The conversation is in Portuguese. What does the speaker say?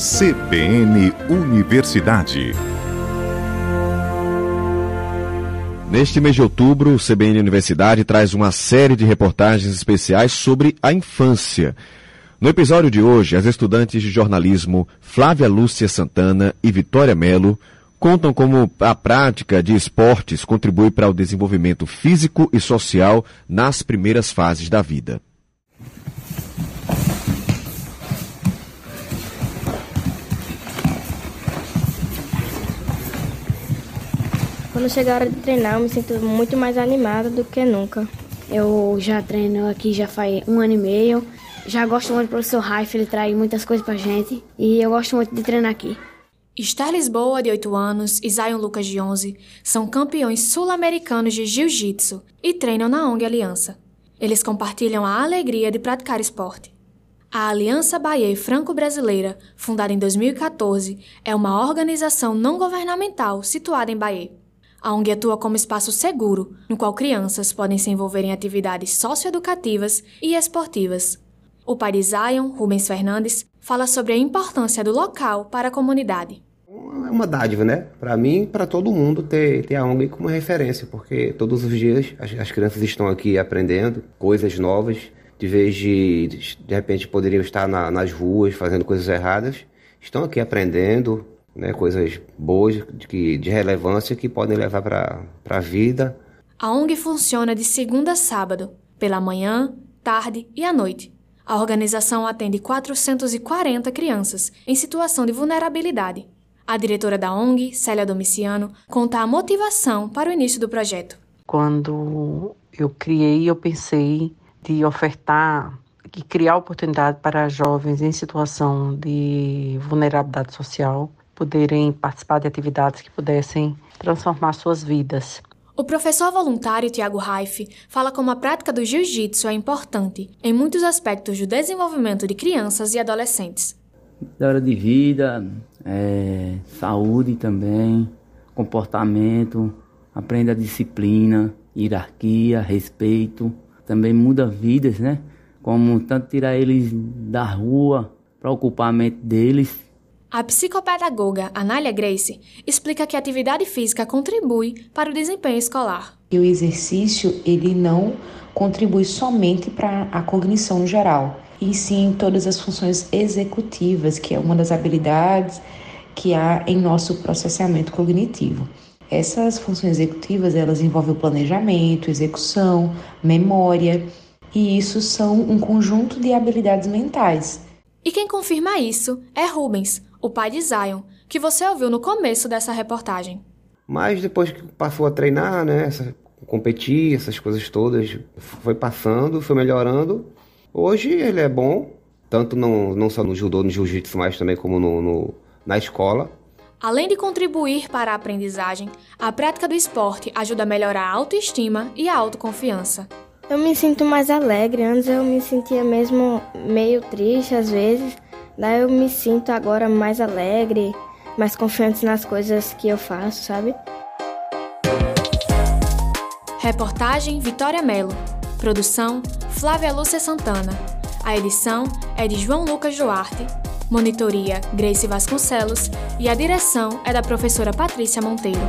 CBN Universidade. Neste mês de outubro, o CBN Universidade traz uma série de reportagens especiais sobre a infância. No episódio de hoje, as estudantes de jornalismo Flávia Lúcia Santana e Vitória Melo contam como a prática de esportes contribui para o desenvolvimento físico e social nas primeiras fases da vida. Quando chega a hora de treinar, eu me sinto muito mais animada do que nunca. Eu já treino aqui já faz um ano e meio. Já gosto muito do professor Raif, ele traz muitas coisas pra gente. E eu gosto muito de treinar aqui. Esther Lisboa, de 8 anos, e Zion Lucas, de 11, são campeões sul-americanos de jiu-jitsu e treinam na ONG Aliança. Eles compartilham a alegria de praticar esporte. A Aliança Bahia Franco-Brasileira, fundada em 2014, é uma organização não governamental situada em Bahia. A ONG atua como espaço seguro, no qual crianças podem se envolver em atividades socioeducativas e esportivas. O pai de Zion, Rubens Fernandes, fala sobre a importância do local para a comunidade. É uma dádiva, né? Para mim, para todo mundo ter, ter a ONG como referência, porque todos os dias as, as crianças estão aqui aprendendo coisas novas, de vez de, de repente, poderiam estar na, nas ruas fazendo coisas erradas, estão aqui aprendendo, né, coisas boas, de, de relevância que podem levar para a vida. A ONG funciona de segunda a sábado, pela manhã, tarde e à noite. A organização atende 440 crianças em situação de vulnerabilidade. A diretora da ONG, Célia Domiciano, conta a motivação para o início do projeto. Quando eu criei, eu pensei de ofertar e criar oportunidade para jovens em situação de vulnerabilidade social poderem participar de atividades que pudessem transformar suas vidas. O professor voluntário Tiago Raif fala como a prática do jiu-jitsu é importante em muitos aspectos do desenvolvimento de crianças e adolescentes. História de vida, é, saúde também, comportamento, aprende a disciplina, hierarquia, respeito. Também muda vidas, né? Como tanto tirar eles da rua para ocupar a mente deles a psicopedagoga Anália Grace explica que a atividade física contribui para o desempenho escolar. E o exercício ele não contribui somente para a cognição geral, e sim todas as funções executivas, que é uma das habilidades que há em nosso processamento cognitivo. Essas funções executivas, elas envolvem o planejamento, execução, memória, e isso são um conjunto de habilidades mentais. E quem confirma isso é Rubens, o pai de Zion, que você ouviu no começo dessa reportagem. Mas depois que passou a treinar, né, essa, competir, essas coisas todas, foi passando, foi melhorando. Hoje ele é bom, tanto não, não só no judô, no jiu-jitsu, mas também como no, no, na escola. Além de contribuir para a aprendizagem, a prática do esporte ajuda a melhorar a autoestima e a autoconfiança. Eu me sinto mais alegre, antes eu me sentia mesmo meio triste às vezes, Daí eu me sinto agora mais alegre, mais confiante nas coisas que eu faço, sabe? Reportagem Vitória Melo. Produção Flávia Lúcia Santana. A edição é de João Lucas Duarte. Monitoria Grace Vasconcelos e a direção é da professora Patrícia Monteiro.